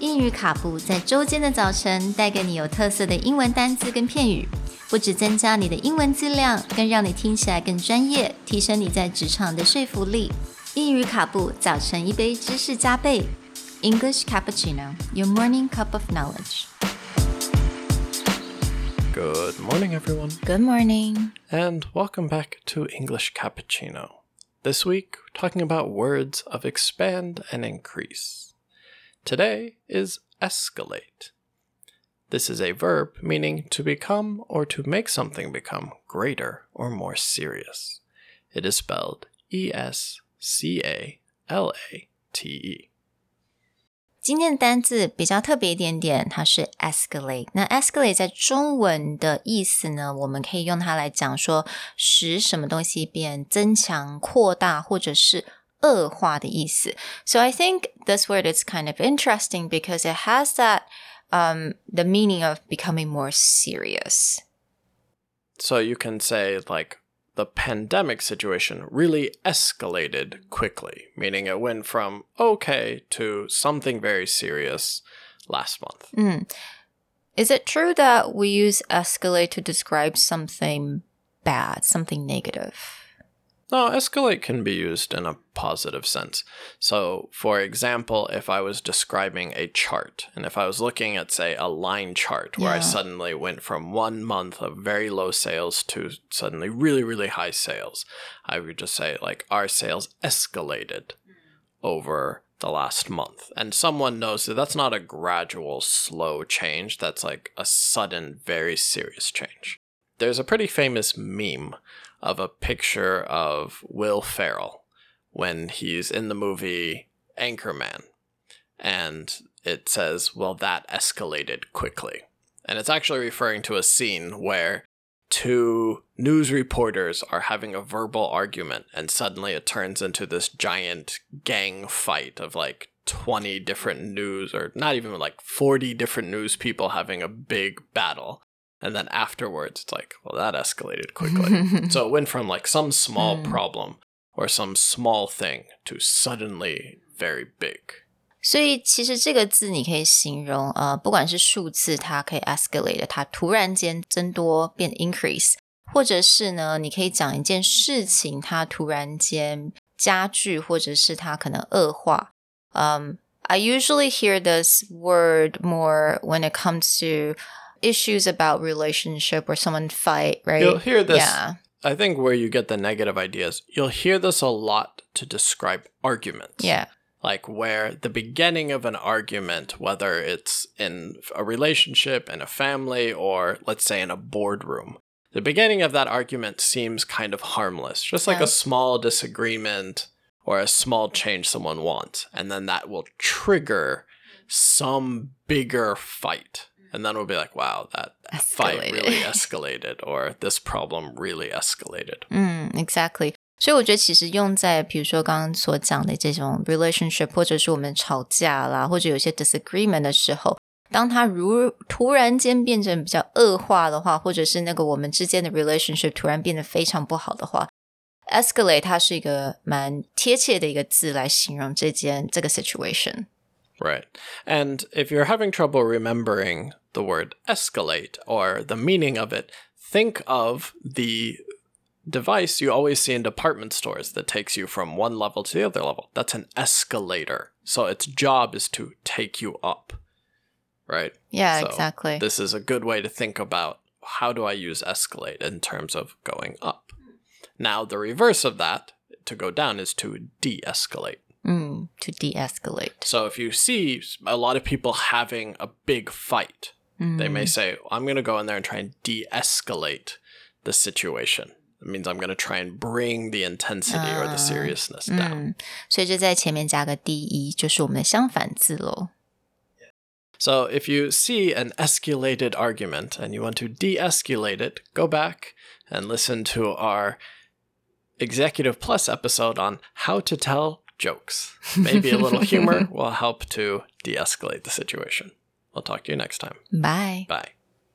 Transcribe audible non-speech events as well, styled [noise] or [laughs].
英语卡布在周间的早晨带给你有特色的英文单词跟片语，不只增加你的英文质量，更让你听起来更专业，提升你在职场的说服力。英语卡布早晨一杯知识加倍，English cappuccino, your morning cup of knowledge. Good morning, everyone, Good morning. and welcome back to English Cappuccino. This week, we're talking about words of expand and increase. Today is escalate. This is a verb meaning to become or to make something become greater or more serious. It is spelled E S C A L A T E. 今天的单字比较特别一点点，它是 escalate。那 escalate 在中文的意思呢，我们可以用它来讲说使什么东西变增强、扩大，或者是 恶化的意思。So I think this word is kind of interesting because it has that um, the meaning of becoming more serious. So you can say, like, the pandemic situation really escalated quickly, meaning it went from okay to something very serious last month. Is it true that we use escalate to describe something bad, something negative? No, escalate can be used in a positive sense. So, for example, if I was describing a chart, and if I was looking at, say, a line chart where I suddenly went from one month of very low sales to suddenly really, really high sales, I would just say, like, our sales escalated over the last month. And someone knows that that's not a gradual, slow change, that's like a sudden, very serious change. There's a pretty famous meme of a picture of Will Ferrell when he's in the movie Anchorman. And it says, well, that escalated quickly. And it's actually referring to a scene where two news reporters are having a verbal argument, and suddenly it turns into this giant gang fight of like 20 different news, or not even like 40 different news people having a big battle. And then afterwards, it's like, well, that escalated quickly. so [laughs] it went from like some small problem or some small thing to suddenly very big. 所以其实这个字你可以形容，呃，不管是数字，它可以 escalate，它突然间增多变 increase，或者是呢，你可以讲一件事情，它突然间加剧，或者是它可能恶化。Um, I usually hear this word more when it comes to issues about relationship or someone fight, right? You'll hear this. Yeah. I think where you get the negative ideas, you'll hear this a lot to describe arguments. Yeah. Like where the beginning of an argument, whether it's in a relationship, in a family, or let's say in a boardroom, the beginning of that argument seems kind of harmless, just like Yeah. a small disagreement or a small change someone wants. And then that will trigger some bigger fight And then we'll be like, wow, that fight really [laughs] escalated, or this problem really escalated. [laughs] 嗯，exactly。所以我觉得其实用在比如说刚刚所讲的这种 relationship，或者是我们吵架啦，或者有些 disagreement 的时候，当它如突然间变成比较恶化的话，或者是那个我们之间的 relationship 突然变得非常不好的话，escalate 它是一个蛮贴切的一个字来形容这件这个 situation。 Right. And if you're having trouble remembering the word escalate or the meaning of it, think of the device you always see in department stores that takes you from one level to the other level. That's an escalator. So its job is to take you up. Right? Yeah, So exactly. This is a good way to think about how do I use escalate in terms of going up. Now, the reverse of that, to go down, is to de escalate. 嗯，to mm, de-escalate。So if you see a lot of people having a big fight, they may say, I'm going to go in there and try and de escalate the situation. It means I'm going to try and bring the intensity or the seriousness down. 所以就在前面加个 de，就是我们的相反字喽。 So if you see an escalated argument and you want to de escalate it, go back and listen to our Executive Plus episode on how to tell jokes. Maybe a little humor [laughs] will help to de escalate the situation. We'll talk to you next time. Bye. Bye.